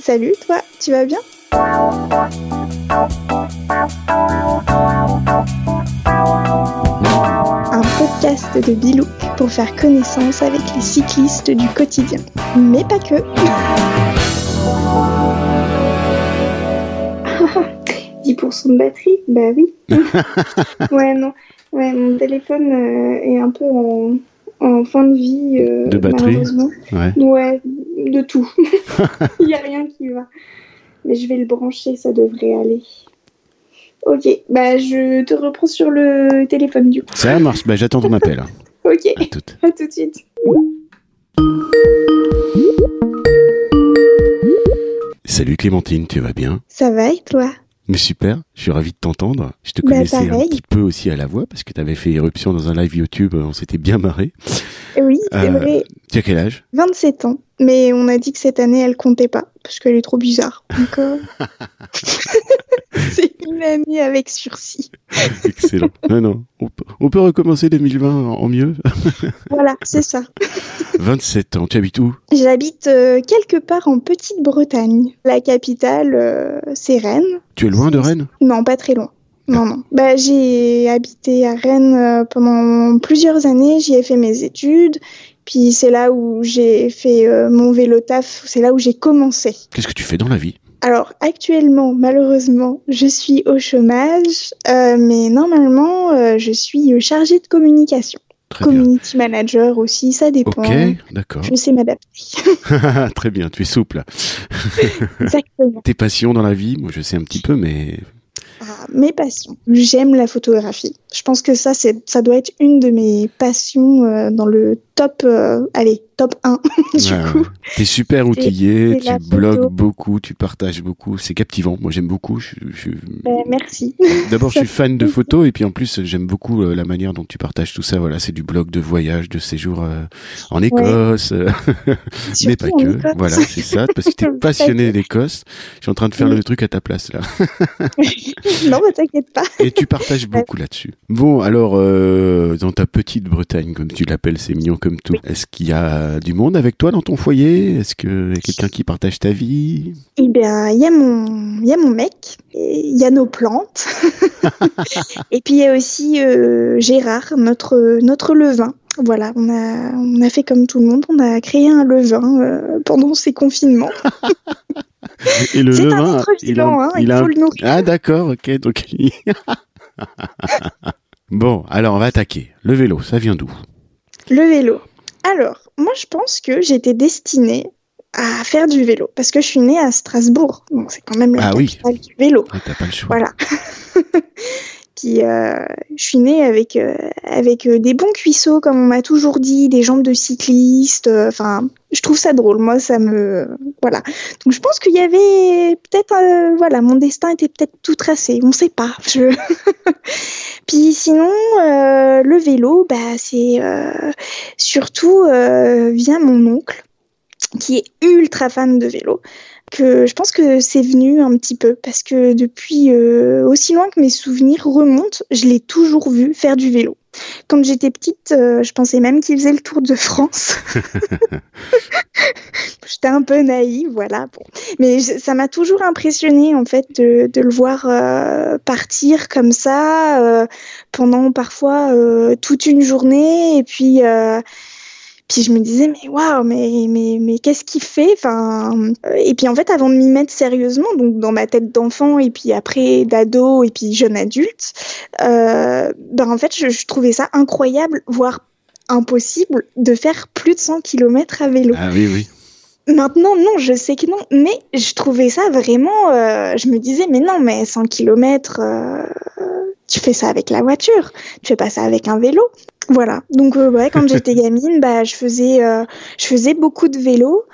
Salut, toi, tu vas bien? Un podcast de Bilou pour faire connaissance avec les cyclistes du quotidien. Mais pas que. 10% de batterie Bah oui. ouais, non. Ouais, mon téléphone euh, est un peu en, en fin de vie. euh, De batterie malheureusement. Ouais. Ouais, de tout. Il n'y a rien qui va. Mais je vais le brancher, ça devrait aller. Ok, bah je te reprends sur le téléphone du coup. Ça marche, bah, j'attends ton appel. hein. Ok, À toute. à tout de suite. Salut Clémentine, tu vas bien? Ça va et toi? Mais super, je suis ravi de t'entendre. Je te Bah, connaissais un petit peu aussi à la voix parce que tu avais fait éruption dans un live YouTube, on s'était bien marré. Oui, c'est Euh, vrai, Tu as quel âge? 27 ans. Mais on a dit que cette année elle comptait pas parce qu'elle est trop bizarre. Donc, euh, c'est une année avec sursis. Excellent. non, non, on peut, on peut recommencer 2020 en mieux. Voilà, c'est ça. 27 ans, tu habites où? J'habite euh, quelque part en Petite-Bretagne. La capitale, c'est Rennes. Tu es loin de Rennes? Non, pas très loin. Non, non. Bah, j'ai habité à Rennes euh, pendant plusieurs années. J'y ai fait mes études. Puis c'est là où j'ai fait euh, mon vélo taf. C'est là où j'ai commencé. Qu'est-ce que tu fais dans la vie? Alors actuellement, malheureusement, je suis au chômage, euh, mais normalement, euh, je suis chargée de communication. Très bien. Community manager aussi, ça dépend. Ok, d'accord. Je sais m'adapter. Très bien, tu es souple. Exactement. Tes passions dans la vie, moi je sais un petit peu, mais Ah, mes passions. J'aime la photographie. Je pense que ça, c'est, ça doit être une de mes passions euh, dans le top, euh, allez, top 1, du Ouais, coup. T'es super outillé, tu blogues photo. beaucoup, tu partages beaucoup, c'est captivant. Moi j'aime beaucoup. Je, je- Ben, merci. D'abord je suis fan de photos et puis en plus j'aime beaucoup euh, la manière dont tu partages tout ça. Voilà, c'est du blog de voyage, de séjour en Écosse, mais pas que. Écosse. Voilà, c'est ça, parce que t'es Pas passionné d'Écosse. Je suis en train de faire Oui. le truc à ta place là. non, mais t'inquiète pas. Et tu partages beaucoup là-dessus. Bon, alors, euh, dans ta petite Bretagne, comme tu l'appelles, c'est mignon comme tout. Est-ce qu'il y a du monde avec toi dans ton foyer? Est-ce qu'il y a quelqu'un qui partage ta vie? Eh bien, il y a mon, il y a mon mec, il y a nos plantes, et puis il y a aussi euh, Gérard, notre notre levain. Voilà, on a on a fait comme tout le monde, on a créé un levain euh, pendant ces confinements. Et le C'est un levain, il a, vivant, hein, il a faut un- le nourrir. Ah, d'accord, ok, donc. bon, alors on va attaquer. Le vélo, ça vient d'où? Le vélo. Alors, moi je pense que j'étais destinée à faire du vélo parce que je suis née à Strasbourg, donc c'est quand même la Ah oui. capitale du vélo. Ah, T'as pas le choix. Voilà. Euh, je suis née avec euh, avec euh, des bons cuisseaux comme on m'a toujours dit, des jambes de cycliste. Enfin, je trouve ça drôle. Moi, ça me voilà. Donc je pense qu'il y avait peut-être voilà, mon destin était peut-être tout tracé. On sait pas. Je... Puis sinon, le vélo, bah c'est surtout via mon oncle qui est ultra fan de vélo que je pense que c'est venu un petit peu parce que depuis euh, aussi loin que mes souvenirs remontent, je l'ai toujours vu faire du vélo. Quand j'étais petite, euh, je pensais même qu'il faisait le tour de France. J'étais un peu naïve, voilà. Bon. Mais je- ça m'a toujours impressionné en fait de, de le voir euh, partir comme ça pendant parfois toute une journée et puis puis je me disais mais waouh mais mais mais qu'est-ce qu'il fait? Enfin euh, et puis en fait avant de m'y mettre sérieusement donc dans ma tête d'enfant et puis après d'ado et puis jeune adulte euh, ben en fait je, je trouvais ça incroyable voire impossible de faire plus de 100 km à vélo. Ah oui, oui. Maintenant, non, je sais que non, mais je trouvais ça vraiment. euh, je me disais, mais non, mais 100 km, tu fais ça avec la voiture, tu fais pas ça avec un vélo. Voilà. Donc, euh, ouais, quand j'étais gamine, bah, je faisais, euh, je faisais beaucoup de vélo.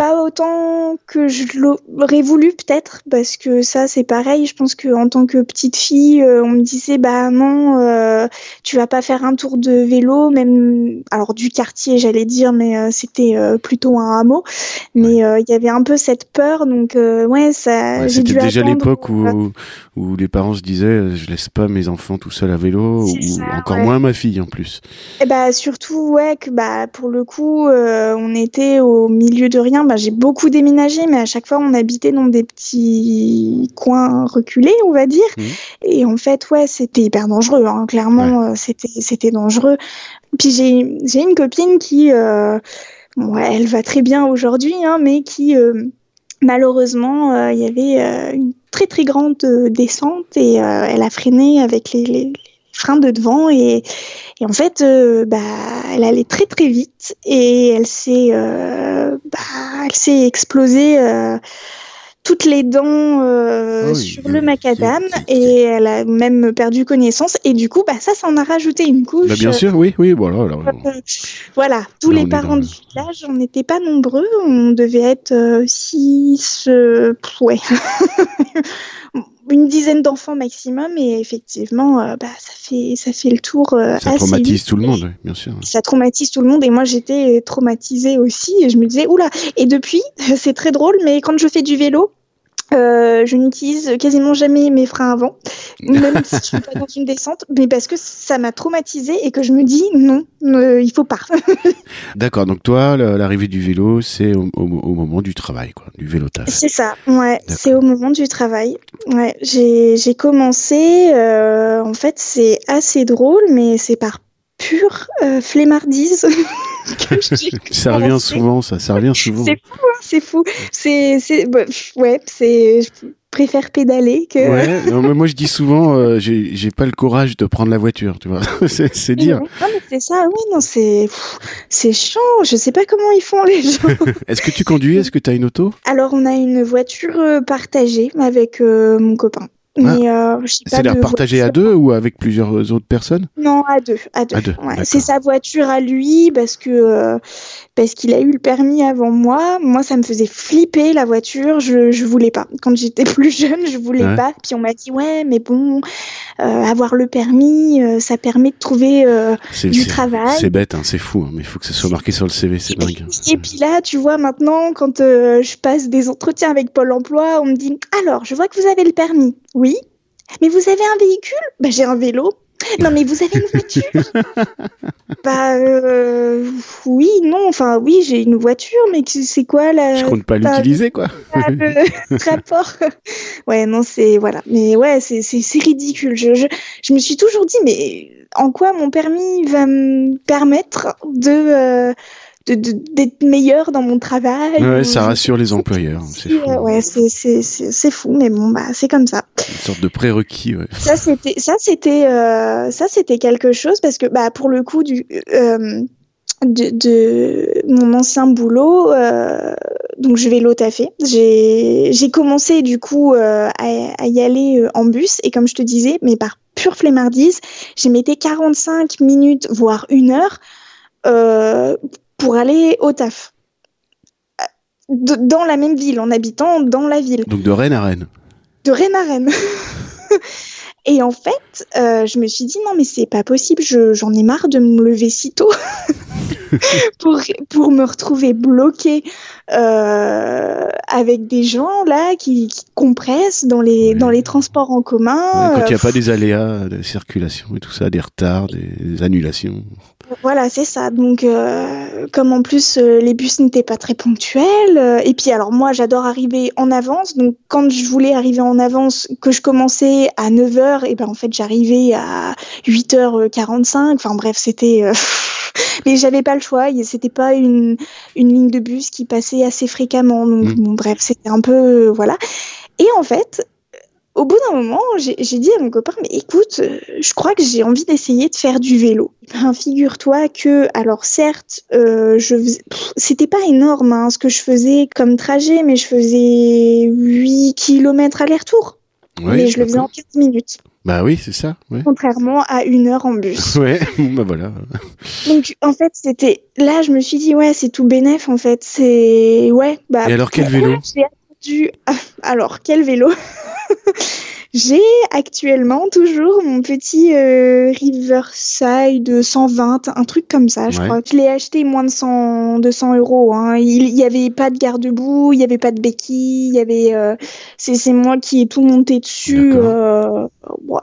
Pas autant que je l'aurais voulu peut-être, parce que ça c'est pareil. Je pense que en tant que petite fille, euh, on me disait bah non, euh, tu vas pas faire un tour de vélo, même alors du quartier j'allais dire, mais euh, c'était plutôt un hameau. Mais il y avait un peu cette peur, donc ouais ça. Ouais, C'était déjà l'époque où, où les parents se disaient je laisse pas mes enfants tout seuls à vélo, ou ça, encore ouais. moins ma fille en plus. Et bah surtout ouais que bah pour le coup on était au milieu de rien. Bah, j'ai beaucoup déménagé, mais à chaque fois, on habitait dans des petits coins reculés, on va dire. Mhm. Et en fait, ouais, c'était hyper dangereux. Hein. Clairement, euh, c'était c'était dangereux. Puis j'ai j'ai une copine qui, euh, bon, ouais, elle va très bien aujourd'hui, hein, mais qui euh, malheureusement, euh, il y avait une très très grande descente et elle a freiné avec les, les, les freins de devant et, et en fait, euh, bah, elle allait très très vite et elle s'est, euh, bah, elle s'est explosée euh, toutes les dents euh, Ah oui, sur oui, le macadam et elle a même perdu connaissance et du coup, bah, ça, ça en a rajouté une couche. Bah, bien sûr, oui, oui, voilà. voilà, tous Là, les parents dans du village, on n'était pas nombreux, on devait être euh, six, euh, pff, ouais, une dizaine d'enfants maximum, et effectivement, euh, bah, ça fait ça fait le tour euh, ça assez traumatise vite. tout le monde, oui, bien sûr. Ça traumatise tout le monde, et moi j'étais traumatisée aussi, et je me disais oula. Et depuis, c'est très drôle, mais quand je fais du vélo. Euh, je n'utilise quasiment jamais mes freins avant, même si je suis pas dans une descente, mais parce que ça m'a traumatisée et que je me dis non, euh, il faut pas. D'accord, donc toi, la- l'arrivée du vélo, c'est au, au- au moment du travail, quoi, du vélo taf. C'est ça, ouais, c'est au moment du travail. Ouais, j'ai j'ai commencé, euh, en fait, c'est assez drôle, mais c'est par pure euh, flemmardise que j'ai Ça revient souvent, ça, ça revient souvent. C'est fou, hein, c'est fou. C'est, c'est, bah, ouais, c'est, je préfère pédaler que. Ouais, non, mais moi je dis souvent, euh, j'ai j'ai pas le courage de prendre la voiture, tu vois. c'est c'est dire. Non, mais c'est ça, oui, non, c'est, pff, c'est chiant. Je sais pas comment ils font les gens. Est-ce que tu conduis? Est-ce que tu as une auto? Alors, on a une voiture euh, partagée avec euh, mon copain. Mais euh, C'est-à-dire de partagé à deux ou avec plusieurs autres personnes? Non, à deux, à deux. Ouais, c'est sa voiture à lui parce que euh, parce qu'il a eu le permis avant moi. Moi, ça me faisait flipper la voiture. Je je voulais pas. Quand j'étais plus jeune, je voulais Ouais. pas. Puis on m'a dit ouais, mais bon, euh, avoir le permis, ça permet de trouver du travail. c'est bête, hein, c'est fou, hein, mais il faut que ça soit marqué sur le CV, c'est dingue. Et puis là, tu vois, maintenant, quand je passe des entretiens avec Pôle emploi, on me dit Alors, je vois que vous avez le permis. Oui. Mais vous avez un véhicule? Bah, j'ai un vélo. Non, mais vous avez une voiture? Bah, euh, oui, non, enfin, oui, j'ai une voiture, mais c'est quoi la. Je compte pas l'utiliser, quoi. le rapport? Ouais, non, c'est. Voilà. Mais ouais, c'est ridicule. Je, je, je me suis toujours dit, mais en quoi mon permis va me permettre de. euh, d'être meilleur dans mon travail Ouais, ou- ça rassure les employeurs, c'est fou. Ouais, c'est c'est c'est c'est fou, mais bon bah c'est comme ça. Une sorte de prérequis, ouais. Ça c'était ça c'était euh, ça c'était quelque chose parce que bah pour le coup du euh, de, de mon ancien boulot, euh, donc je vais taffer. J'ai j'ai commencé du coup euh, à, à y aller en bus et comme je te disais, mais par pure flemmardise, j'ai mettais 45 minutes voire une heure euh, pour aller au taf. De- dans la même ville, en habitant dans la ville Donc de Rennes à Rennes. de Rennes à Rennes. Et en fait, euh, je me suis dit non mais c'est pas possible, je- j'en ai marre de me lever si tôt pour pour me retrouver bloquée euh, avec des gens là qui, qui compressent dans les Oui. dans les transports en commun. Quand il n'y a Euh, pas des aléas de circulation et tout ça, des retards, des annulations. Voilà, c'est ça. Donc, euh, comme en plus euh, les bus n'étaient pas très ponctuels, euh, et puis alors moi j'adore arriver en avance. Donc quand je voulais arriver en avance, que je commençais à 9h, et ben en fait j'arrivais à 8h45. Enfin bref, c'était. Mais j'avais pas le choix. C'était pas une une ligne de bus qui passait assez fréquemment. Donc Mm. bon, bref, c'était un peu euh, voilà. Et en fait, au bout d'un moment, j'ai dit à mon copain, mais écoute, euh, je crois que j'ai envie d'essayer de faire du vélo. Ben, figure-toi que, alors certes, euh, je c'était pas énorme hein, ce que je faisais comme trajet, mais je faisais 8 km aller-retour. Ouais, mais je le faisais en d'accord. 15 minutes, Bah oui, c'est ça. Ouais. contrairement à une heure en bus. Ouais, bah voilà. Donc en fait, c'était là, je me suis dit ouais, c'est tout bénef en fait. C'est ouais. Bah, Et alors, quel vélo? J'ai attendu. Alors quel vélo? J'ai actuellement toujours mon petit euh, Riverside 120, un truc comme ça, je crois. Je l'ai acheté moins de 100, 200 euros. Hein. Il n'y avait pas de garde-boue, il n'y avait pas de béquille, il y avait. Euh, c'est moi qui ai tout monté dessus. Euh,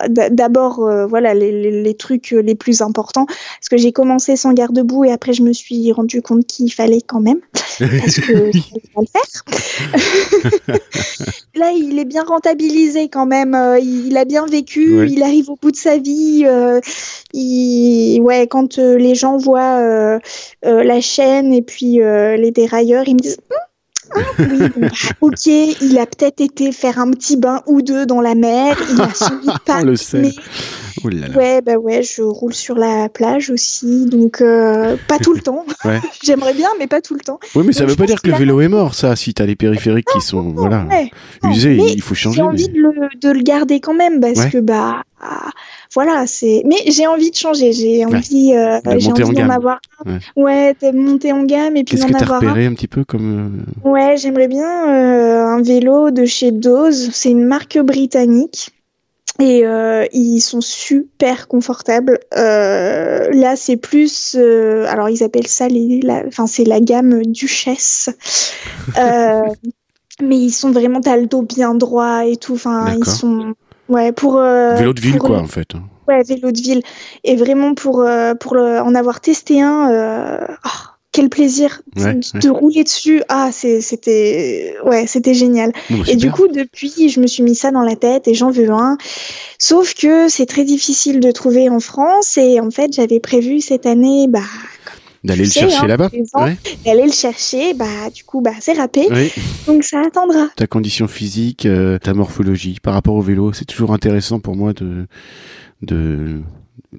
D'abord, euh, voilà les, les, les, trucs les plus importants, parce que j'ai commencé sans garde-boue et après je me suis rendu compte qu'il fallait quand même, parce que pas le faire. Là, il est bien rentabilisé quand même. Euh, il, a bien vécu. Il arrive au bout de sa vie. Euh, il, ouais, quand euh, les gens voient la chaîne et puis les dérailleurs, ils me disent. Oui, bah, ok, il a peut-être été faire un petit bain ou deux dans la mer, il a suivi pas. le sait. Oh ouais, bah ouais, je roule sur la plage aussi, donc euh, pas tout le temps. J'aimerais bien, mais pas tout le temps. Oui, mais ça veut pas dire que le vélo est mort, ça. Si t'as les périphériques qui sont voilà usés, il faut changer. J'ai envie de, le, de, le, garder quand même parce que bah voilà, c'est. Mais j'ai envie de changer. J'ai envie, euh, j'ai envie d'en avoir. Un. Ouais, de monter en gamme et puis d'en avoir. Qu'est-ce que t'as repéré un. petit peu comme. Euh, ouais, j'aimerais bien euh, un vélo de chez Dose. C'est une marque britannique. Et euh, ils sont super confortables. Euh, là, c'est plus, euh, alors ils appellent ça les, enfin c'est la gamme Duchesse. mais ils sont vraiment, t'as le dos bien droit et tout. Enfin, ils sont, ouais, pour vélo de ville quoi en fait. Hein. Ouais, vélo de ville. Et vraiment pour pour le, en avoir testé un. Oh, quel plaisir de, rouler dessus. Ah, c'était ouais, c'était génial. et du coup, depuis, je me suis mis ça dans la tête et j'en veux un. Sauf que c'est très difficile de trouver en France et en fait, j'avais prévu cette année, bah, D'aller le chercher hein, là-bas D'aller le chercher, bah du coup, bah c'est râpé. Donc ça attendra. Ta condition physique, euh, ta morphologie par rapport au vélo, c'est toujours intéressant pour moi de de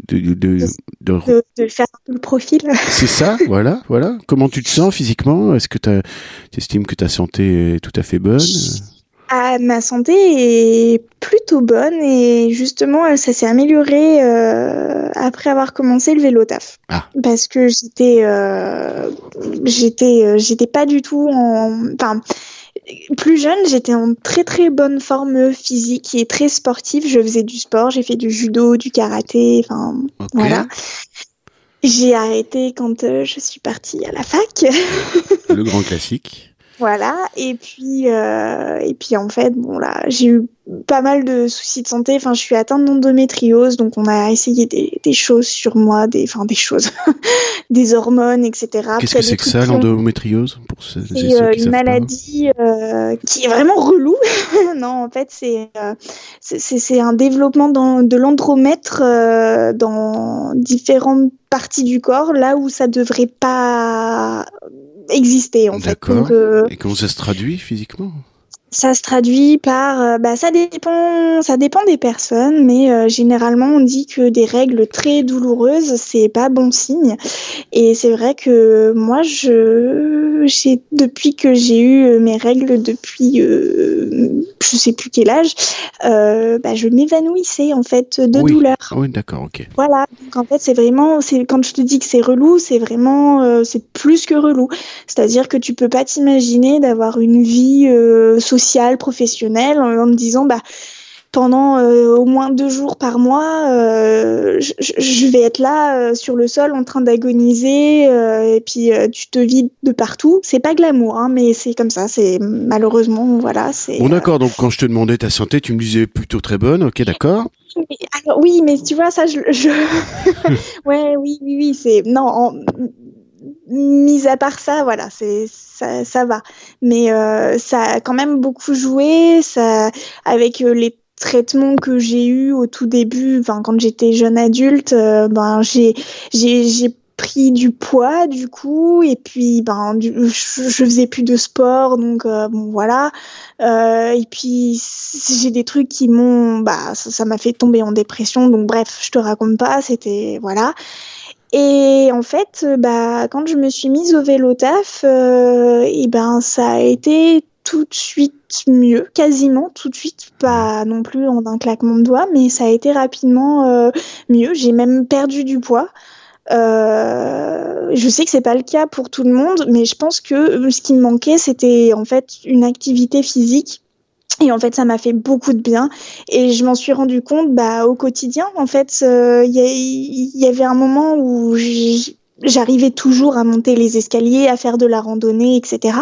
de, de, de, faire le profil. C'est ça, voilà, voilà. Comment tu te sens physiquement? Est-ce que tu estimes que ta santé est tout à fait bonne? Ah, ma santé est plutôt bonne et justement ça s'est amélioré euh, après avoir commencé le vélo taf. Ah. Parce que j'étais euh, j'étais euh, j'étais pas du tout en enfin plus jeune, j'étais en très très bonne forme physique et très sportive. Je faisais du sport, j'ai fait du judo, du karaté, enfin voilà. J'ai arrêté quand euh, je suis partie à la fac. Le grand classique. Voilà, et puis euh, et puis en fait, bon là, j'ai eu pas mal de soucis de santé. Enfin, je suis atteinte d'endométriose, donc on a essayé des, des, choses sur moi, des, enfin des choses, des hormones, etc. Qu'est-ce que c'est que ça, l'endométriose pour euh, une maladie euh, qui est vraiment relou. non, en fait, c'est euh, c'est un développement dans, de l'andromètre euh, dans différentes parties du corps, là où ça devrait pas exister en fait. D'accord. Euh, Et comment ça se traduit physiquement? Ça se traduit par, euh, bah, ça dépend, ça dépend des personnes, mais euh, généralement on dit que des règles très douloureuses c'est pas bon signe. Et c'est vrai que moi je, j'ai depuis que j'ai eu mes règles depuis, euh, je sais plus quel âge, euh, bah, je m'évanouissais en fait de douleur. Oui, d'accord, ok. Voilà, donc en fait c'est vraiment, c'est quand je te dis que c'est relou, c'est vraiment, c'est plus que relou. C'est-à-dire que tu peux pas t'imaginer d'avoir une vie sociale social, professionnel, en, me disant bah pendant euh, au moins deux jours par mois, euh, je, vais être là euh, sur le sol en train d'agoniser et puis tu te vides de partout. C'est pas glamour, hein, mais c'est comme ça. C'est malheureusement voilà. C'est bon d'accord. Donc quand je te demandais ta santé, tu me disais plutôt très bonne. Ok, d'accord. oui, mais tu vois ça, je, je... ouais, oui, oui, oui, c'est non. En mis à part ça, voilà, c'est ça, ça va. Mais euh, ça a quand même beaucoup joué. Ça, avec euh, les traitements que j'ai eu au tout début, quand j'étais jeune adulte, euh, ben j'ai j'ai pris du poids du coup et puis ben je, je faisais plus de sport donc bon voilà et puis j'ai des trucs qui m'ont bah ça m'a fait tomber en dépression donc bref je te raconte pas c'était voilà et en fait, euh, bah, quand je me suis mise au vélo taf, euh, et ben, ça a été tout de suite mieux, quasiment tout de suite, pas non plus en un claquement de doigts, mais ça a été rapidement euh, mieux. J'ai même perdu du poids. Euh, je sais que c'est pas le cas pour tout le monde, mais je pense que ce qui me manquait, c'était en fait une activité physique Et en fait, ça m'a fait beaucoup de bien. Et je m'en suis rendu compte bah, au quotidien. En fait, il y, y, avait un moment où j'arrivais toujours à monter les escaliers, à faire de la randonnée, etc.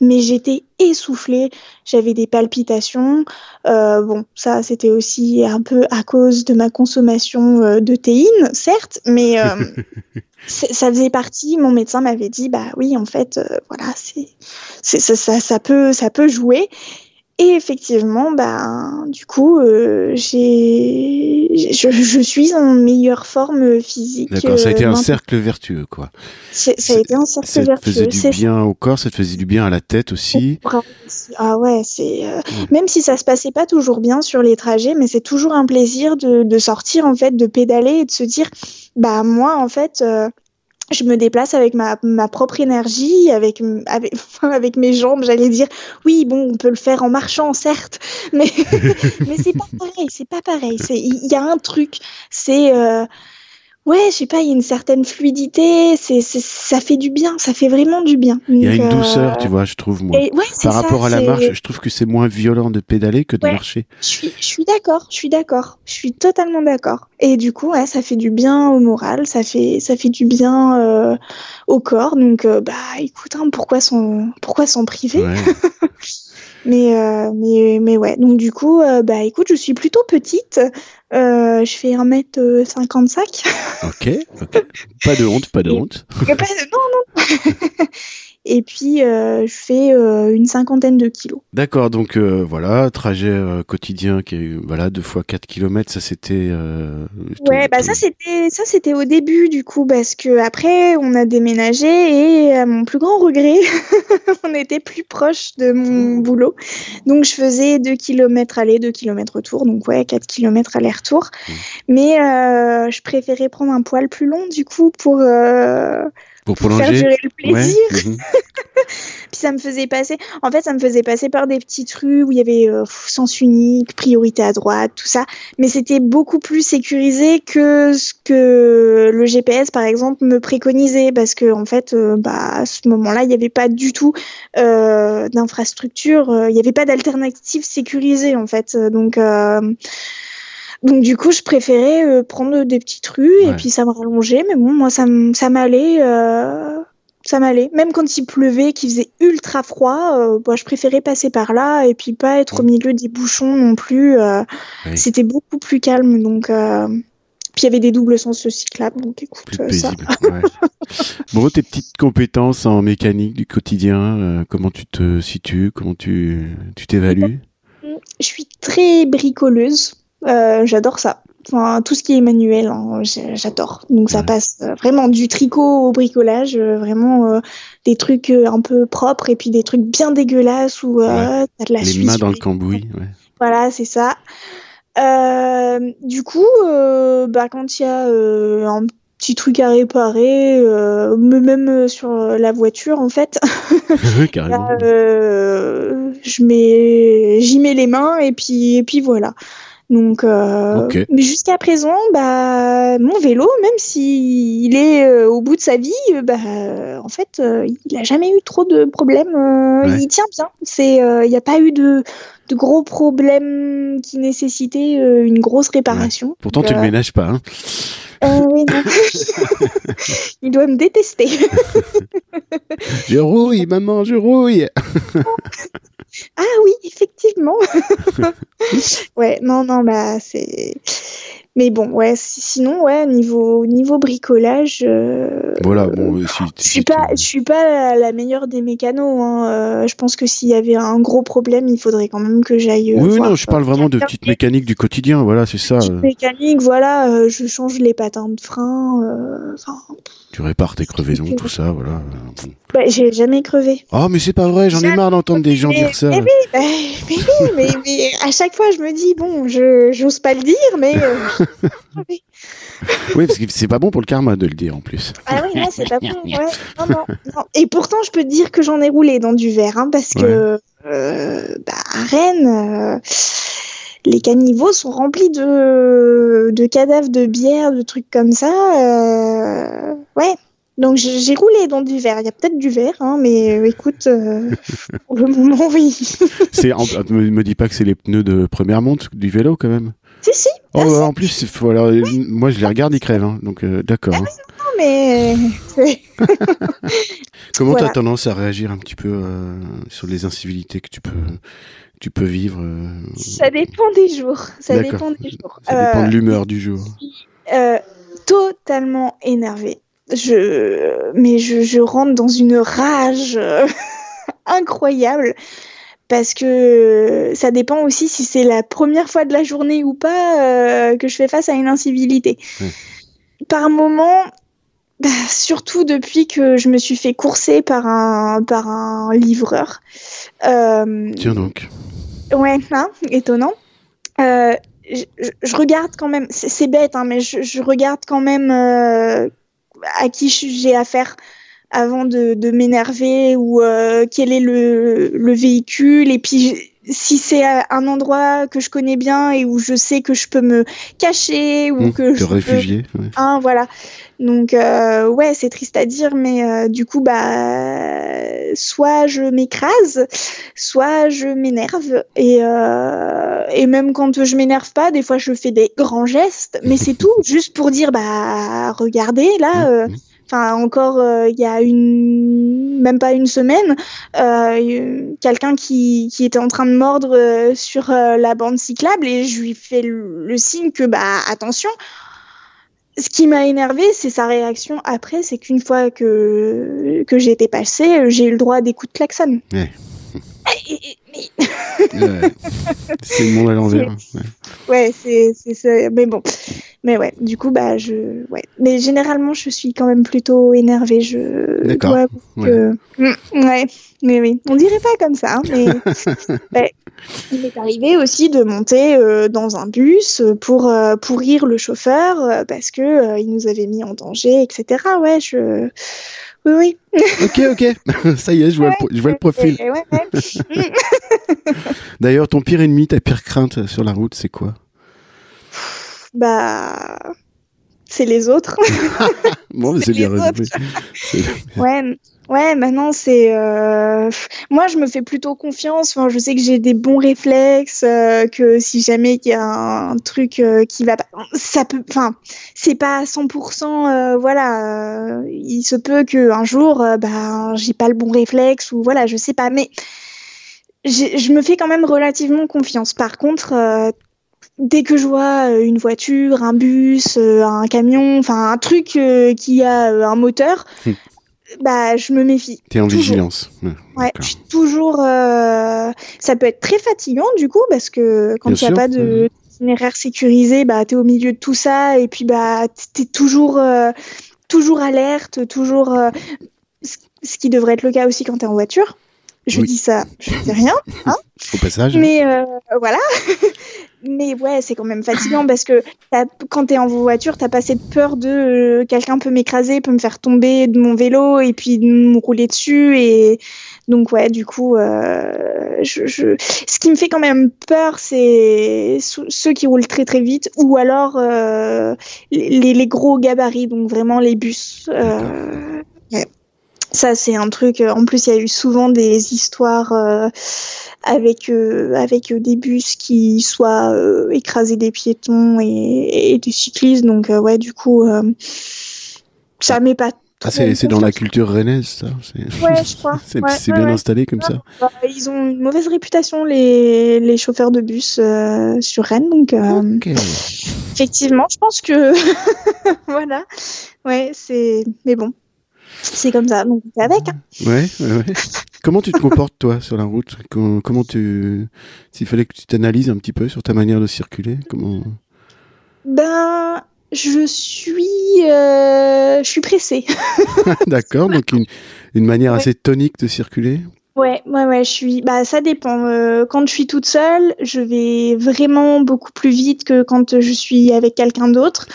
Mais j'étais essoufflée, j'avais des palpitations. Euh, bon, ça, c'était aussi un peu à cause de ma consommation euh, de théine, certes, mais euh, ça faisait partie. Mon médecin m'avait dit, bah oui, en fait, euh, voilà, c'est, ça, ça, ça peut, ça peut jouer. Et effectivement, ben, du coup, euh, j'ai, je, je, suis en meilleure forme physique. D'accord, ça a été un cercle vertueux, quoi. ça a été un cercle ça vertueux. Ça te faisait du bien au corps, ça te faisait du bien à la tête aussi? Ah ouais, c'est euh, même si ça se passait pas toujours bien sur les trajets, mais c'est toujours un plaisir de, de, sortir en fait, de pédaler et de se dire, bah moi en fait. Je me déplace avec ma, ma propre énergie, avec, avec, avec mes jambes, j'allais dire. Oui, bon, on peut le faire en marchant, certes, mais, mais c'est pas pareil, c'est pas pareil. Il y a un truc, c'est. Euh, ouais, je sais pas, il y a une certaine fluidité, c'est, ça fait du bien, ça fait vraiment du bien. Il y a une douceur, tu vois, je trouve, moi. Par rapport à la marche, je trouve que c'est moins violent de pédaler que de marcher. Je suis, je suis d'accord, je suis d'accord, je suis totalement d'accord. Et du coup, ouais, ça fait du bien au moral, ça fait, ça fait du bien euh, au corps. Donc, euh, bah, écoute, hein, pourquoi s'en, pourquoi s'en priver? Mais, euh, mais, mais ouais. Donc du coup, euh, bah écoute, je suis plutôt petite. Euh, je fais 1m55. Ok, ok. Pas de honte, pas de honte. Pas de... Non, non. et puis euh, je fais euh, une cinquantaine de kilos. D'accord, donc euh, voilà, trajet quotidien qui est voilà deux fois 4 km, ça c'était. ouais, bah ça c'était ça c'était au début du coup parce que après on a déménagé et à mon plus grand regret, on était plus proche de mon boulot, donc je faisais 2 km aller, 2 km retour, donc ouais 4 km aller-retour, mmh. mais je préférais prendre un poil plus long du coup pour pour prolonger. Faire durer le plaisir. Mhm. Puis ça me faisait passer, en fait, ça me faisait passer par des petites rues où il y avait euh, sens unique, priorité à droite, tout ça. Mais c'était beaucoup plus sécurisé que ce que le GPS, par exemple, me préconisait parce que, en fait, euh, bah, à ce moment-là, il n'y avait pas du tout euh, d'infrastructure, euh, il n'y avait pas d'alternative sécurisée, en fait. Donc, donc du coup, je préférais euh, prendre des petites rues et puis ça me rallongeait. Mais bon, moi, ça, ça m'allait. Euh, ça m'allait. Même quand il pleuvait, qu'il faisait ultra froid, euh, bah, je préférais passer par là et puis pas être au milieu des bouchons non plus. C'était beaucoup plus calme. Donc, puis il y avait des doubles sens cyclables. Donc écoute, ça. bon, tes petites compétences en mécanique du quotidien, comment tu te situes, comment tu tu t'évalues? Je suis très bricoleuse. Euh, j'adore ça. Enfin, tout ce qui est manuel, hein, j'adore. Donc ça passe euh, vraiment du tricot au bricolage, euh, vraiment des trucs un peu propres et puis des trucs bien dégueulasses où t'as de la Les mains dans le cambouis. Ouais. Voilà, c'est ça. du coup, bah quand il y a un petit truc à réparer, même sur la voiture en fait, Carrément. je mets, j'y mets les mains et puis et puis voilà. Donc, euh, mais jusqu'à présent, bah, mon vélo, même s'il il est euh, au bout de sa vie, euh, bah, en fait, il n'a jamais eu trop de problèmes. Il tient bien. C'est, il n'y a pas eu de, de gros problèmes qui nécessitaient une grosse réparation. Pourtant, tu ne le ménages pas. Hein oui, non. il doit me détester. je rouille, maman, je rouille. Ah oui, effectivement. ouais, non, non, bah c'est. Mais bon, ouais, sinon, ouais, niveau, niveau bricolage. Euh, voilà, bon, si, je suis pas, je suis pas la, meilleure des mécanos. Hein. Euh, je pense que s'il y avait un gros problème, il faudrait quand même que j'aille. Euh, oui, non, je parle vraiment de petites mécaniques du quotidien. Voilà, c'est ça. Petites mécaniques, voilà, je change les patins de frein. tu répares tes crevaisons, tout ça, voilà. Bah, j'ai jamais crevé. Oh, mais c'est pas vrai, j'en ai marre d'entendre des gens dire ça. Mais oui, bah, mais, oui mais, mais, à chaque fois, je me dis, bon, je j'ose pas le dire, mais. Oui, parce que c'est pas bon pour le karma de le dire en plus. Ah oui, non, c'est pas bon. Ouais. Non, non, non, Et pourtant, je peux te dire que j'en ai roulé dans du verre, hein, parce que euh, bah, à Rennes, euh, les caniveaux sont remplis de, de cadavres de bière, de trucs comme ça. Euh, ouais. Donc j'ai roulé dans du verre. Il y a peut-être du verre, hein, mais euh, écoute, euh, pour le moment, oui. c'est, me, me dis pas que c'est les pneus de première monte du vélo quand même. Si, si. Oh, en plus, faut, alors, moi je les regarde, ils crèvent. Hein, donc euh, d'accord. Ah, hein. non, mais. Comment tu as tendance à réagir un petit peu sur les incivilités que tu peux, tu peux vivre Ça dépend des jours. Ça dépend des jours. Ça dépend de l'humeur du jour. totalement énervée je, mais je, je, rentre dans une rage euh, incroyable parce que ça dépend aussi si c'est la première fois de la journée ou pas euh, que je fais face à une incivilité. Par moment, bah, surtout depuis que je me suis fait courser par un, par un livreur. Euh, Tiens donc. Ouais, hein, étonnant. Euh, je, je, regarde quand même, c'est bête, hein, mais je, je, regarde quand même euh, à qui j'ai affaire avant de, de m'énerver ou euh, quel est le, le, véhicule et puis si c'est un endroit que je connais bien et où je sais que je peux me cacher ou mmh, que je réfugier peux... ouais. Hein, voilà. Donc euh, ouais c'est triste à dire mais euh, du coup bah soit je m'écrase soit je m'énerve et euh, et même quand je m'énerve pas des fois je fais des grands gestes mais c'est tout. Juste pour dire bah regardez là mmh, euh, mmh enfin encore euh, il y a une même pas une semaine euh, quelqu'un qui, qui était en train de mordre euh, sur la bande cyclable et je lui fais le, signe que bah attention ce qui m'a énervé, c'est sa réaction après, c'est qu'une fois que, que j'ai été passée, j'ai eu le droit des coups de klaxon. Ouais. c'est le monde à l'envers. Ouais, ouais c'est mais bon. Mais ouais, du coup, bah, je. Ouais. Mais généralement, je suis quand même plutôt énervée. Je D'accord. Que... Mm, ouais. Mais oui. On dirait pas comme ça, hein, mais. ouais. Il m'est arrivé aussi de monter euh, dans un bus pour euh, pourrir le chauffeur euh, parce que il nous avait mis en danger, etc. Ouais, je. Oui, oui. ok, ok. Ça y est, je vois, le, je vois le profil. D'ailleurs, ton pire ennemi, ta pire crainte sur la route, c'est quoi? Bah c'est les autres. bon, c'est bien résumé. ouais, ouais, maintenant c'est. Euh... Moi, je me fais plutôt confiance. Enfin, je sais que j'ai des bons réflexes, euh, que si jamais il y a un truc euh, qui va pas, ça peut. Enfin, c'est pas à 100%. Euh, voilà, il se peut que un jour, bah, j'ai pas le bon réflexe ou voilà, je sais pas. Mais je me fais quand même relativement confiance. Par contre, dès que je vois euh, une voiture, un bus, euh, un camion, enfin un truc euh, qui a un moteur, hmm. Bah je me méfie. T'es en vigilance. Ouais, je suis toujours. Ça peut être très fatigant du coup parce que quand il n'y a pas de itinéraire sécurisé, bah t'es au milieu de tout ça et puis bah t'es toujours toujours alerte, toujours. Ce qui devrait être le cas aussi quand t'es en voiture. Je dis ça, je dis rien. Hein Au passage. Mais voilà. Mais ouais, c'est quand même fatigant parce que quand t'es en voiture, t'as pas de peur de euh, quelqu'un peut m'écraser, peut me faire tomber de mon vélo et puis me rouler dessus. Et donc ouais, du coup, euh, je, je... ce qui me fait quand même peur, c'est ceux qui roulent très très vite ou alors euh, les, les, gros gabarits, donc vraiment les bus. Euh. Ça, c'est un truc. En plus, il y a eu souvent des histoires euh, avec euh, avec des bus qui soient euh, écrasés des piétons et, et des cyclistes. Donc, ouais, du coup, ça m'est pas. Ah, c'est dans la culture rennaise, ça. Ouais, je crois. c'est bien installé comme ça. Bah, ils ont une mauvaise réputation les, les chauffeurs de bus sur Rennes, donc effectivement, je pense que voilà. Ouais, c'est. Mais bon, c'est comme ça, donc avec. Hein. Ouais, ouais, comment tu te comportes, toi, sur la route? Comment tu. S'il fallait que tu t'analyses un petit peu sur ta manière de circuler, comment? Ben. Je suis. Euh, je suis pressée. D'accord, donc une, une manière assez tonique de circuler? Ouais, ouais, ouais, je suis. Bah, ça dépend. Euh, quand je suis toute seule, je vais vraiment beaucoup plus vite que quand je suis avec quelqu'un d'autre.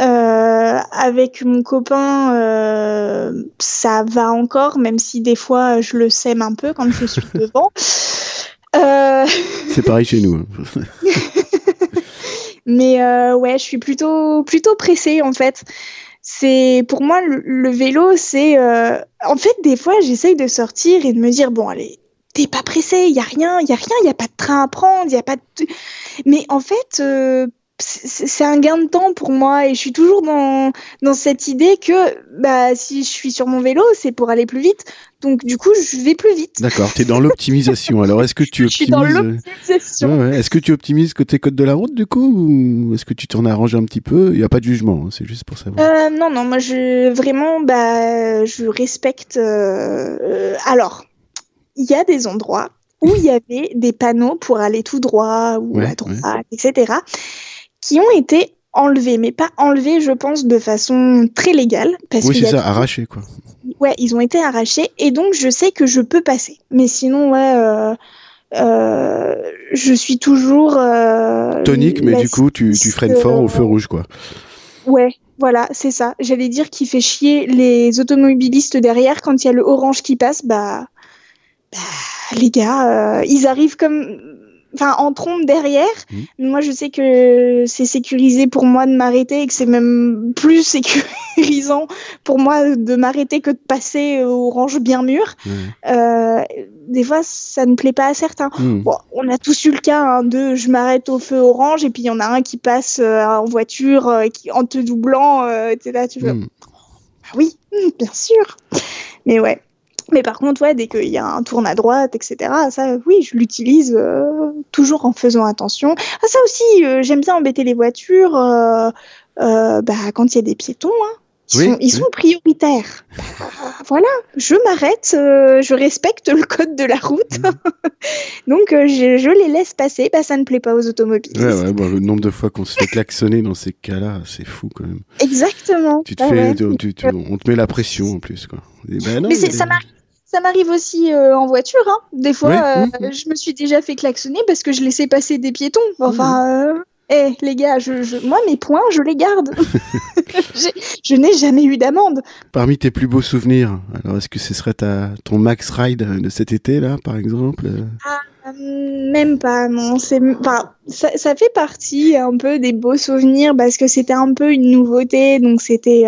Euh, avec mon copain, euh, ça va encore, même si des fois je le sème un peu quand je suis devant. Euh... C'est pareil chez nous. Hein. Mais ouais, je suis plutôt plutôt pressée en fait. c'est pour moi le, vélo, c'est en fait des fois j'essaye de sortir et de me dire bon allez t'es pas pressé, il y a rien, il y a rien, il y a pas de train à prendre, il y a pas de... Mais en fait, c'est un gain de temps pour moi et je suis toujours dans, dans cette idée que bah, si je suis sur mon vélo, c'est pour aller plus vite. Donc du coup, je vais plus vite. D'accord, tu es dans l'optimisation. Alors est-ce que tu optimises Je suis dans euh, l'optimisation. Est-ce que tu optimises côté code de la route du coup ou est-ce que tu t'en arranges un petit peu? Il n'y a pas de jugement, hein, c'est juste pour savoir. Euh, non, non, moi je vraiment bah je respecte. Euh, alors, il y a des endroits où il y avait des panneaux pour aller tout droit ou à droite, etc qui ont été enlevés, mais pas enlevés, je pense, de façon très légale. Parce oui, c'est ça, arrachés, quoi. Ouais, ils ont été arrachés, et donc je sais que je peux passer. Mais sinon, ouais, euh, euh, je suis toujours... Euh, Tonique, mais du coup, tu, tu freines fort au feu rouge, quoi. Ouais, voilà, c'est ça. J'allais dire qu'il fait chier les automobilistes derrière quand il y a le orange qui passe, bah... bah les gars, ils arrivent comme enfin en trompe derrière. Mmh. Moi, je sais que c'est sécurisé pour moi de m'arrêter et que c'est même plus sécurisant pour moi de m'arrêter que de passer au range bien mûr. Mmh. Euh, des fois, ça ne plaît pas à certains. Mmh. Bon, on a tous eu le cas hein, de je m'arrête au feu orange et puis il y en a un qui passe euh, en voiture euh, qui, en te doublant, etc. Tu veux... Ah oui, bien sûr. Mais ouais. Mais par contre, ouais, dès qu'il y a un tourne à droite, etc., ça, oui, je l'utilise euh, toujours en faisant attention. Ah, ça aussi, euh, j'aime bien embêter les voitures euh, bah, quand il y a des piétons. Hein. Ils, sont, ils sont, prioritaires. Bah, voilà, je m'arrête, je respecte le code de la route. Mmh. Donc, je, je, les laisse passer. Bah, ça ne plaît pas aux automobiles. Ouais, ouais, bah, le nombre de fois qu'on se fait klaxonner dans ces cas-là, c'est fou quand même. Exactement. Tu te fais, tu, tu, on te met la pression en plus. Quoi. Ben non, mais, mais... ça m'arrive ça m'arrive aussi euh, en voiture. Hein. Des fois, euh, je me suis déjà fait klaxonner parce que je laissais passer des piétons. Enfin, euh, eh, les gars, je, moi, mes points, je les garde. je n'ai jamais eu d'amende. Parmi tes plus beaux souvenirs, alors est-ce que ce serait ta, ton max ride de cet été, là, par exemple ah, Même pas, non. C'est, ça, ça, fait partie un peu des beaux souvenirs parce que c'était un peu une nouveauté, donc c'était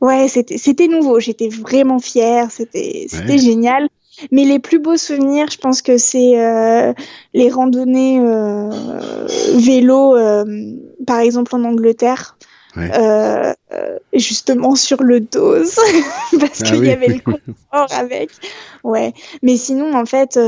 Ouais, c'était c'était nouveau. J'étais vraiment fière. C'était c'était génial. Mais les plus beaux souvenirs, je pense que c'est euh, les randonnées euh, vélo, euh, par exemple en Angleterre, euh, justement sur le dos, parce ah qu'il y avait le confort avec. Ouais. Mais sinon, en fait,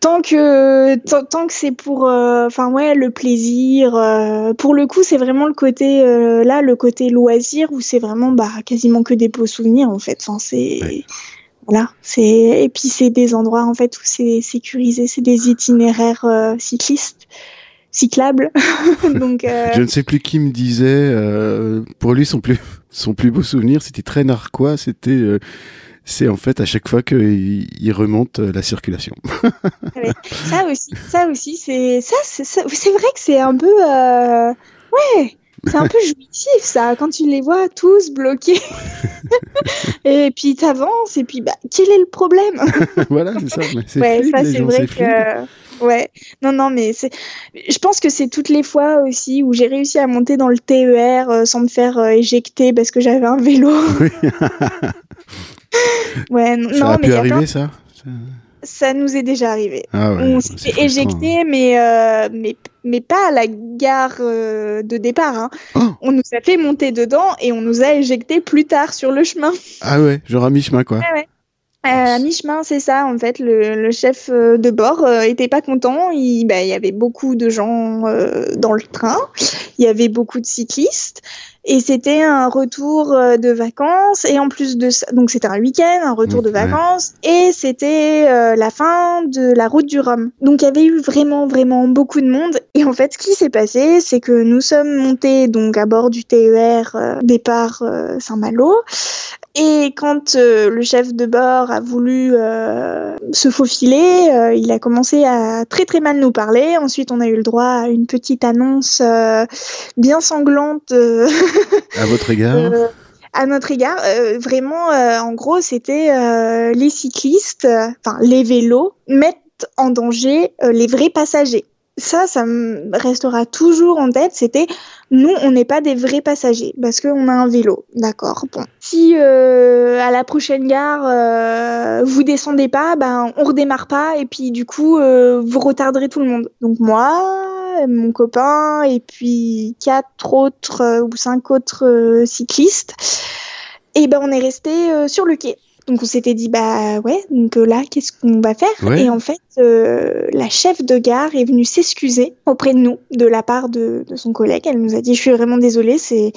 tant que tant, que c'est pour euh, enfin ouais le plaisir euh, pour le coup c'est vraiment le côté euh, là le côté loisir où c'est vraiment bah quasiment que des beaux souvenirs en fait. Enfin c'est voilà c'est et puis c'est des endroits en fait où c'est sécurisé c'est des itinéraires cyclistes cyclables. Donc je ne sais plus qui me disait pour lui son plus son plus beau souvenir c'était très narquois c'était c'est en fait à chaque fois qu'il remonte euh, la circulation. ça aussi, ça aussi, c'est ça, c'est vrai que c'est un peu, euh, ouais, c'est un peu jouissif ça quand tu les vois tous bloqués. et puis t'avances et puis bah quel est le problème? Voilà, c'est ça. ouais, ça c'est vrai que ouais, non non mais c'est, je pense que c'est toutes les fois aussi où j'ai réussi à monter dans le TER euh, sans me faire éjecter parce que j'avais un vélo. ouais, ça non, a pu arriver, ça Ça nous est déjà arrivé. Ah on s'est fait éjecter, mais, euh, mais, mais pas à la gare euh, de départ. Hein. Oh. on nous a fait monter dedans et on nous a éjecté plus tard sur le chemin. Ah ouais, genre à mi-chemin, quoi. Ouais. Euh, à mi-chemin, c'est ça. En fait, le, le chef de bord euh, était pas content. Il, bah, il y avait beaucoup de gens dans le train. Il y avait beaucoup de cyclistes. Et c'était un retour euh, de vacances. Et en plus de ça, donc c'était un week-end, un retour de vacances. Et c'était euh, la fin de la route du Rhum. Donc il y avait eu vraiment vraiment beaucoup de monde. Et en fait ce qui s'est passé c'est que nous sommes montés donc à bord du TER euh, départ Saint-Malo et quand euh, le chef de bord a voulu euh, se faufiler, euh, il a commencé à très très mal nous parler. Ensuite, on a eu le droit à une petite annonce bien sanglante. à votre égard à notre égard, vraiment, en gros, c'était les cyclistes, enfin les vélos, mettent en danger les vrais passagers. Ça, ça me restera toujours en tête. C'était nous, on n'est pas des vrais passagers parce qu'on a un vélo, d'accord. Bon, si euh, à la prochaine gare euh, vous descendez pas, ben on redémarre pas et puis du coup euh, vous retarderez tout le monde. Donc moi, mon copain et puis quatre autres euh, ou cinq autres euh, cyclistes, et ben on est resté euh, sur le quai. Donc on s'était dit bah ouais donc euh, là qu'est-ce qu'on va faire? Ouais. et en fait euh, la chef de gare est venue s'excuser auprès de nous de la part de, de son collègue. Elle nous a dit je suis vraiment désolée c'est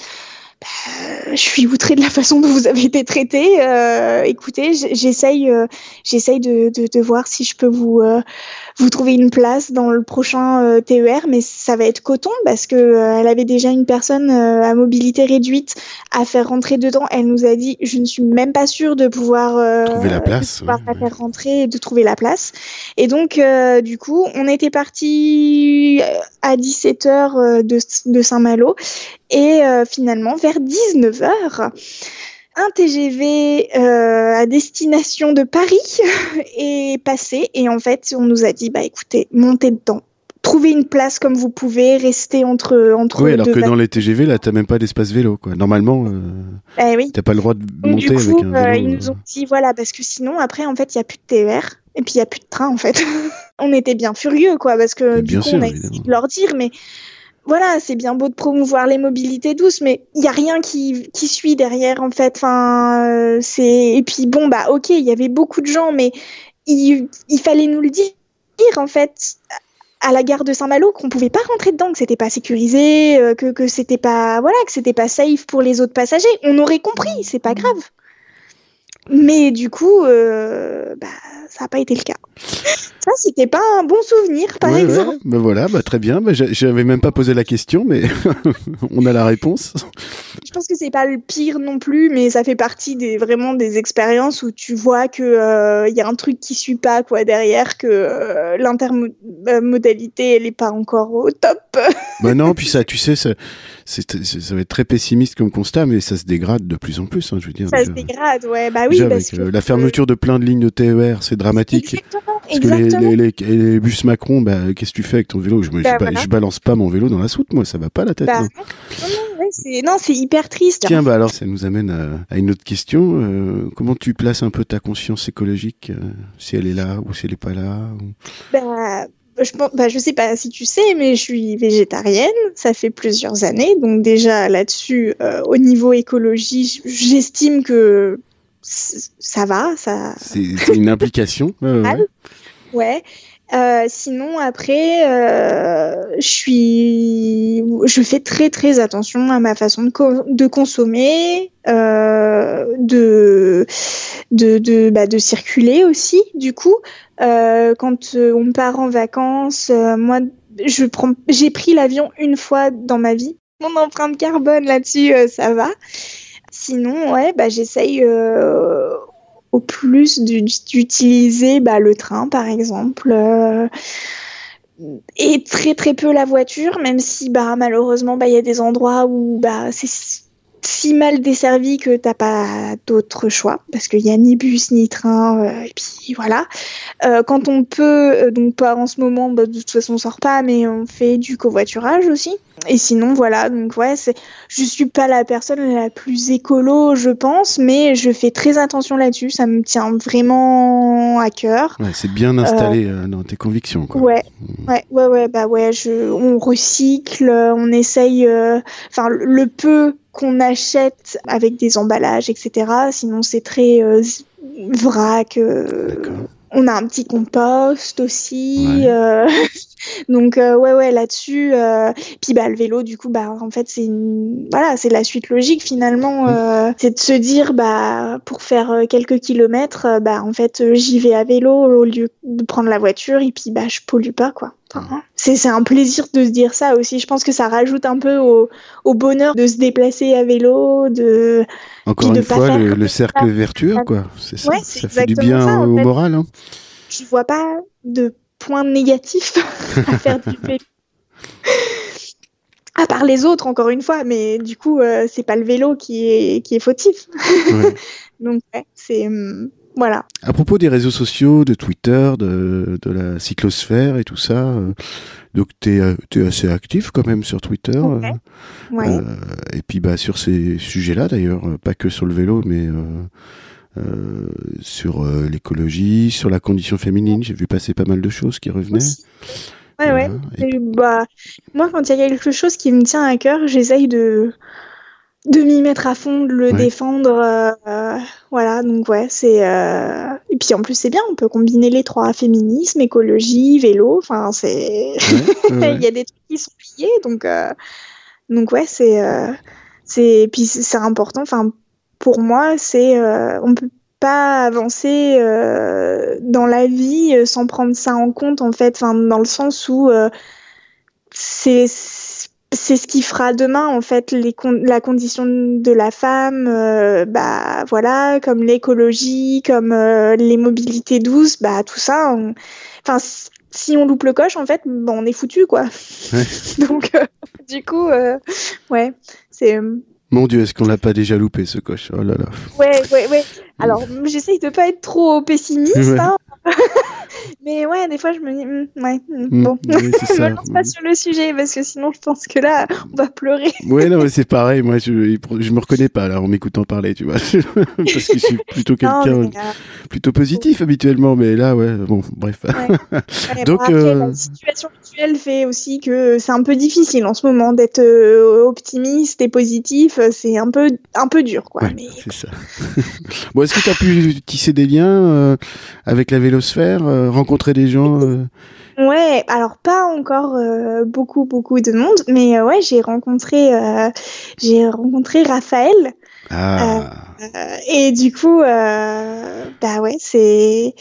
bah, je suis outrée de la façon dont vous avez été traité euh, écoutez j'essaye euh, j'essaye de, de, de voir si je peux vous euh, vous trouver une place dans le prochain euh, TER mais ça va être coton parce que euh, elle avait déjà une personne euh, à mobilité réduite à faire rentrer dedans elle nous a dit je ne suis même pas sûre de pouvoir euh, Trouver la place, de pouvoir ouais, la ouais. faire rentrer et de trouver la place et donc euh, du coup on était parti à 17h de, de Saint-Malo et finalement vers 19h un TGV euh, à destination de Paris est passé. Et en fait on nous a dit bah écoutez montez dedans. Trouvez une place comme vous pouvez restez entre entre Oui, alors deux que dans les TGV, là, t'as même pas d'espace vélo, quoi. Normalement, euh, Eh oui. t'as pas le droit de donc, monter du coup, avec un euh, ils nous ont dit voilà parce que sinon après en fait il y a plus de TER et puis il y a plus de train en fait. on était bien furieux quoi parce que Mais du coup sûr, on a essayé de leur dire mais voilà c'est bien beau de promouvoir les mobilités douces mais il y a rien qui qui suit derrière en fait. Enfin euh, c'est et puis bon bah ok il y avait beaucoup de gens mais il fallait nous le dire en fait à la gare de Saint-Malo qu'on pouvait pas rentrer dedans, que c'était pas sécurisé, euh, que que c'était pas voilà, que c'était pas safe pour les autres passagers. On aurait compris, c'est pas grave. Mais du coup, euh, bah, ça n'a pas été le cas. Ça, c'était pas un bon souvenir, par Ouais, exemple. ouais, bah voilà, bah très bien. J'a- j'avais même pas posé la question, mais on a la réponse. Je pense que c'est pas le pire non plus, mais ça fait partie des vraiment des expériences où tu vois que euh, il y a un truc qui suit pas quoi derrière, que euh, l'intermodalité elle est pas encore au top. bah non, puis ça, tu sais, ça, va être très pessimiste comme constat, mais ça se dégrade de plus en plus. Hein, je veux dire. Ça se dégrade, ouais. Bah oui, Déjà, parce avec que euh, la fermeture de plein de lignes de TER, c'est dramatique. Exactement, Parce que les, bus Macron, bah, qu'est-ce que tu fais avec ton vélo? Je, me- Bah, je, ba- voilà. je balance pas mon vélo dans la soute, moi, ça va pas la tête. Bah, non. c'est hyper triste. Tiens, bah alors, ça nous amène à, à une autre question. Euh, comment tu places un peu ta conscience écologique, euh, si elle est là ou si elle est pas là ou- Bah, je, bah, je sais pas si tu sais, mais je suis végétarienne. Ça fait plusieurs années. Donc, déjà là-dessus, euh, au niveau écologie, j'estime que ça va. Ça... C'est une implication. ouais, ouais, ouais. Ouais. Euh, sinon, après, euh, je suis, je fais très très attention à ma façon de, co- de consommer, euh, de, de, de, bah, de circuler aussi. Du coup, euh, quand on part en vacances, euh, moi, je prends, j'ai pris l'avion une fois dans ma vie. Mon empreinte carbone là-dessus, euh, ça va. Sinon, ouais, bah, j'essaye euh, au plus du- d'utiliser bah, le train, par exemple, euh, et très très peu la voiture, même si bah, malheureusement, bah, il y a des endroits où bah, c'est si- mal desservi que t'as pas d'autre choix, parce qu'il y a ni bus ni train, euh, et puis voilà. Euh, quand on peut, euh, donc pas en ce moment, bah, de toute façon on sort pas, mais on fait du covoiturage aussi. Et sinon voilà, donc ouais, c'est, je suis pas la personne la plus écolo, je pense, mais je fais très attention là-dessus, ça me tient vraiment à cœur. Ouais, c'est bien installé dans tes convictions. Quoi. Ouais, ouais, ouais, ouais, bah ouais, je, on recycle, on essaye, enfin, le peu qu'on achète avec des emballages, etc. Sinon, c'est très euh, vrac. euh, on a un petit compost aussi. Ouais. euh, donc, euh, ouais, ouais, là-dessus. euh, puis, bah, le vélo, du coup, bah, en fait, c'est une, voilà, c'est la suite logique finalement. Euh, c'est de se dire, bah, pour faire quelques kilomètres, bah, en fait, j'y vais à vélo au lieu de prendre la voiture et puis, bah, je pollue pas, quoi. Enfin, c'est, c'est un plaisir de se dire ça aussi. Je pense que ça rajoute un peu au, au bonheur de se déplacer à vélo, de, Encore une de fois, le, ça. cercle vertueux, quoi. C'est ça. Ouais, ça fait du bien ça, au fait. moral. Hein. je vois pas de point négatif à faire du vélo. À part les autres, encore une fois, mais du coup, euh, c'est pas le vélo qui est, qui est fautif. Ouais. Donc, ouais, c'est. hum, voilà. À propos des réseaux sociaux, de Twitter, de, de la cyclosphère et tout ça, euh, donc tu es, es, assez actif quand même sur Twitter. Ok. euh, Ouais. euh, et puis bah, sur ces sujets-là d'ailleurs, euh, pas que sur le vélo, mais euh, euh, sur euh, l'écologie, sur la condition féminine, j'ai vu passer pas mal de choses qui revenaient. Ouais, ouais. Et bah, moi, quand il y a quelque chose qui me tient à cœur, j'essaye de, de m'y mettre à fond, de le Ouais. défendre. euh, euh, voilà, donc ouais, c'est. euh, Et puis en plus, c'est bien, on peut combiner les trois féminisme, écologie, vélo. Enfin, c'est. ouais, ouais, ouais. Il y a des trucs qui sont liés, donc. euh, Donc ouais, c'est. c'est... Puis c'est important. Enfin, pour moi, c'est. On peut pas avancer dans la vie sans prendre ça en compte, en fait. Enfin, dans le sens où. c'est c'est ce qui fera demain en fait les con- la condition de la femme euh, bah voilà comme l'écologie comme euh, les mobilités douces bah tout ça on- enfin si on loupe le coche en fait bah, on est foutu quoi Ouais. donc euh, du coup euh, ouais c'est Mon Dieu, est-ce qu'on l'a pas déjà loupé ce coche? Oh là là. ouais ouais ouais alors j'essaye de pas être trop pessimiste Ouais. hein. mais ouais des fois je me dis hmm, ouais hmm, Mm, bon oui, me lance pas sur le sujet parce que sinon je pense que là on va pleurer Ouais, non, mais c'est pareil. Moi, je, je me reconnais pas là en m'écoutant parler, tu vois, parce que je suis plutôt quelqu'un euh, plutôt positif habituellement, mais là, ouais, bon, bref. Ouais, Donc, après, euh, la situation actuelle fait aussi que c'est un peu difficile en ce moment d'être euh, optimiste et positif. C'est un peu, un peu dur, quoi. Ouais, Mais c'est ça. bon, est-ce que tu as pu tisser des liens euh, avec la vélosphère, euh, rencontrer des gens euh, ouais, alors pas encore euh, beaucoup, beaucoup de monde, mais euh, ouais, j'ai rencontré, euh, j'ai rencontré Raphaël Ah, euh, et du coup, euh, bah ouais, c'est,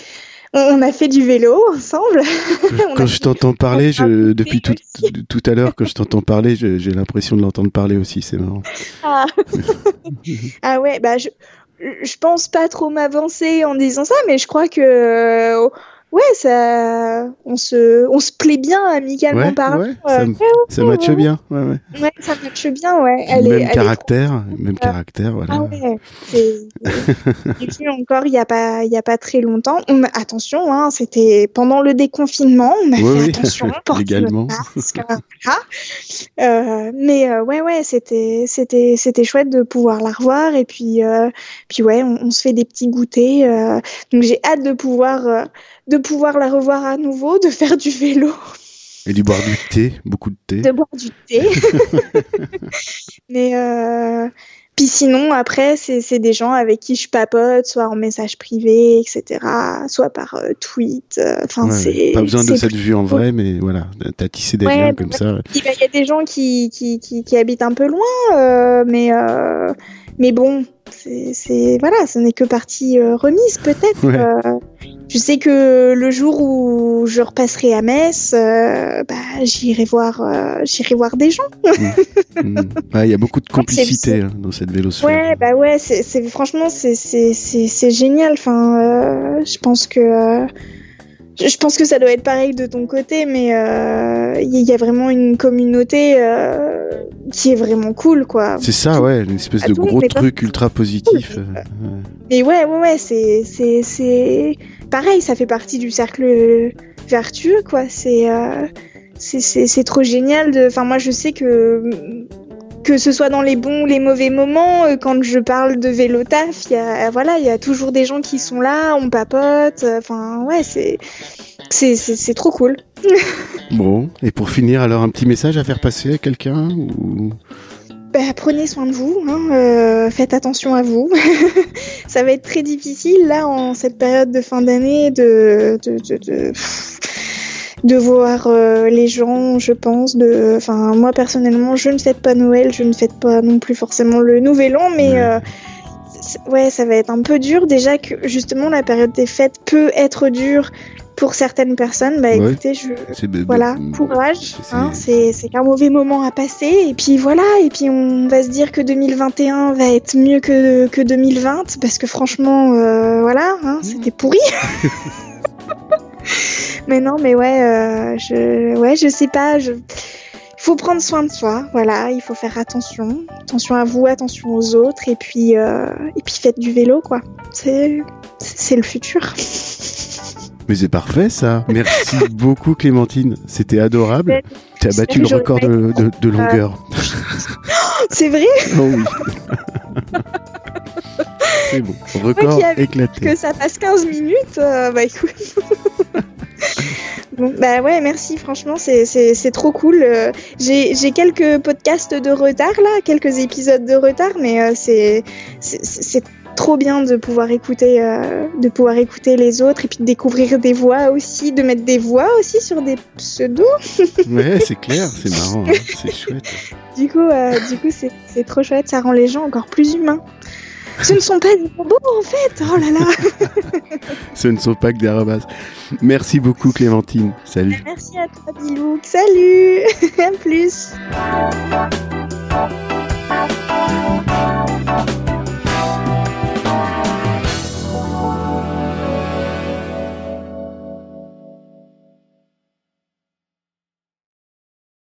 on, a fait du vélo ensemble. quand je t'entends parler, je, depuis tout, tout à l'heure, quand je t'entends parler, j'ai l'impression de l'entendre parler aussi, c'est marrant. Ah. ah ouais, bah je, je pense pas trop m'avancer en disant ça, mais je crois que euh, ouais, ça, on se, on se plaît bien amicalement Ouais, parlant. ouais, ça, Euh, ça matche bien. Ouais, ouais. ouais, ça matche bien, ouais. Puis est, même elle est caractère, même caractère, voilà. Ah ouais, j'ai vu encore il y a pas il y a pas très longtemps. On attention, hein, c'était pendant le déconfinement, on a fait oui, attention, porter légalement. notre masque, voilà. Euh, mais euh, ouais ouais, c'était c'était c'était chouette de pouvoir la revoir et puis euh, puis ouais, on, on se fait des petits goûters. donc j'ai hâte de pouvoir de pouvoir la revoir à nouveau, de faire du vélo, Et du boire du thé, beaucoup de thé. de boire du thé. Mais euh, puis sinon, après, c'est des gens avec qui je papote, soit en message privé, etc., soit par euh, tweet. euh, Enfin, Ouais, c'est. pas besoin de cette vue en vrai, mais voilà, t'as tissé des Ouais, liens bah comme ça. Bah, Il y a des gens qui, qui, qui, qui habitent un peu loin, euh, mais, mais bon, c'est voilà, ce n'est que partie euh, remise peut-être. Ouais. Euh, je sais que le jour où je repasserai à Metz, euh, bah, j'irai voir, j'irai voir des gens. Mm. Ouais, Il y a beaucoup de complicité hein, dans cette vélosphère. Ouais, bah ouais, c'est franchement, c'est génial. Enfin, je pense que. je pense que ça doit être pareil de ton côté, mais il y, a vraiment une communauté euh, qui est vraiment cool, quoi. C'est ça, ouais, une espèce de gros truc ultra positif. Euh, ouais. Mais ouais, ouais, ouais, c'est, c'est, c'est pareil, ça fait partie du cercle vertueux, quoi. C'est, euh, c'est, trop génial. De... Enfin, moi, je sais que que ce soit dans les bons ou les mauvais moments, euh, quand je parle de vélo taf, il y a, voilà, il y a toujours des gens qui sont là, on papote. Enfin, ouais, c'est, c'est, c'est, c'est trop cool. Bon, et pour finir, alors un petit message à faire passer à quelqu'un ou... Bah, prenez soin de vous, hein, euh, faites attention à vous. ça va être très difficile là en cette période de fin d'année de de, de, de, de voir euh, les gens, je pense. De, enfin, moi personnellement, je ne fête pas Noël, je ne fête pas non plus forcément le Nouvel An, mais Ouais. euh, ouais, ça va être un peu dur. Déjà que justement la période des fêtes peut être dure pour certaines personnes. Bah Ouais. écoutez, je voilà, courage. c'est- Hein, qu'un mauvais moment à passer. Et puis voilà, et puis on va se dire que 2021 va être mieux que, que 2020. Parce que franchement, euh, voilà, hein, c'était pourri. mais non, mais ouais, euh, je, ouais, je sais pas. Je... faut prendre soin de soi, voilà, il faut faire attention, attention à vous, attention aux autres, et puis, euh, et puis faites du vélo, quoi. C'est, c'est le futur. Mais c'est parfait ça. Merci beaucoup Clémentine, c'était adorable. Tu as battu le record de, de, longueur. c'est vrai Oh oui. c'est bon, record éclaté. Que ça passe 15 minutes, euh, bah écoute. bah ouais, merci, franchement, c'est trop cool. Euh, j'ai quelques podcasts de retard là, quelques épisodes de retard, mais euh, c'est c'est trop bien de pouvoir écouter, euh, de pouvoir écouter les autres et puis de découvrir des voix aussi, de mettre des voix aussi sur des pseudos. ouais, c'est clair, c'est marrant, hein, c'est chouette. du coup, euh, du coup, c'est trop chouette, ça rend les gens encore plus humains. Ce ne sont pas des robots en fait, oh là là. Ce ne sont pas que des robots. Merci beaucoup Clémentine, salut. Merci à toi Bilouk, salut, à plus.